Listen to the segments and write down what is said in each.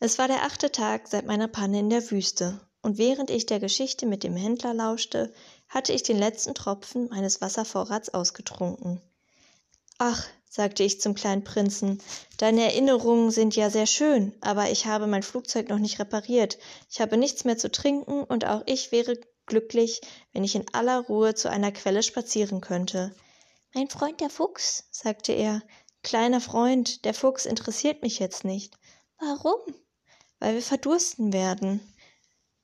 Es war der achte Tag seit meiner Panne in der Wüste, und während ich der Geschichte mit dem Händler lauschte, hatte ich den letzten Tropfen meines Wasservorrats ausgetrunken. Ach, sagte ich zum kleinen Prinzen, deine Erinnerungen sind ja sehr schön, aber ich habe mein Flugzeug noch nicht repariert, ich habe nichts mehr zu trinken, und auch ich wäre glücklich, wenn ich in aller Ruhe zu einer Quelle spazieren könnte. Mein Freund der Fuchs, sagte er, kleiner Freund, der Fuchs interessiert mich jetzt nicht. Warum? Weil wir verdursten werden.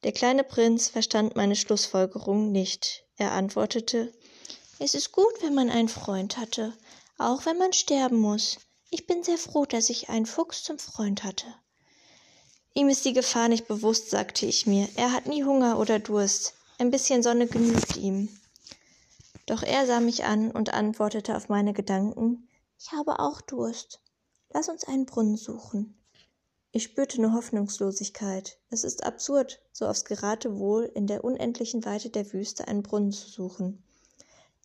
Der kleine Prinz verstand meine Schlussfolgerung nicht. Er antwortete Es ist gut, wenn man einen Freund hatte, auch wenn man sterben muss. Ich bin sehr froh, dass ich einen Fuchs zum Freund hatte. Ihm ist die Gefahr nicht bewusst, sagte ich mir. Er hat nie Hunger oder Durst. Ein bisschen Sonne genügt ihm. Doch er sah mich an und antwortete auf meine Gedanken Ich habe auch Durst. Lass uns einen Brunnen suchen. Ich spürte nur Hoffnungslosigkeit. Es ist absurd, so aufs Geratewohl in der unendlichen Weite der Wüste einen Brunnen zu suchen.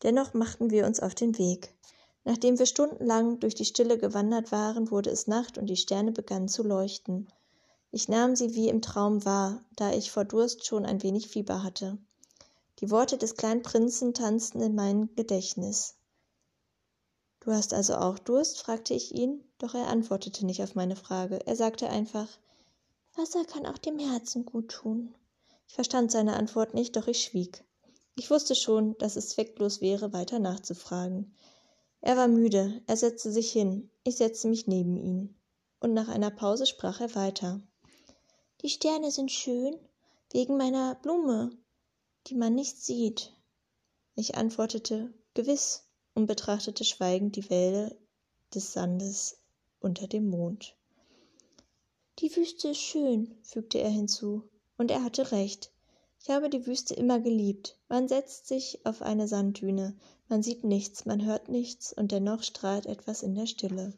Dennoch machten wir uns auf den Weg. Nachdem wir stundenlang durch die Stille gewandert waren, wurde es Nacht und die Sterne begannen zu leuchten. Ich nahm sie wie im Traum wahr, da ich vor Durst schon ein wenig Fieber hatte. Die Worte des kleinen Prinzen tanzten in mein Gedächtnis. Du hast also auch Durst? fragte ich ihn, doch er antwortete nicht auf meine Frage. Er sagte einfach Wasser kann auch dem Herzen gut tun. Ich verstand seine Antwort nicht, doch ich schwieg. Ich wusste schon, dass es zwecklos wäre, weiter nachzufragen. Er war müde, er setzte sich hin, ich setzte mich neben ihn, und nach einer Pause sprach er weiter. Die Sterne sind schön, wegen meiner Blume, die man nicht sieht. Ich antwortete gewiss und betrachtete schweigend die Wälder des Sandes unter dem Mond. Die Wüste ist schön, fügte er hinzu, und er hatte recht. Ich habe die Wüste immer geliebt. Man setzt sich auf eine Sanddüne, man sieht nichts, man hört nichts, und dennoch strahlt etwas in der Stille.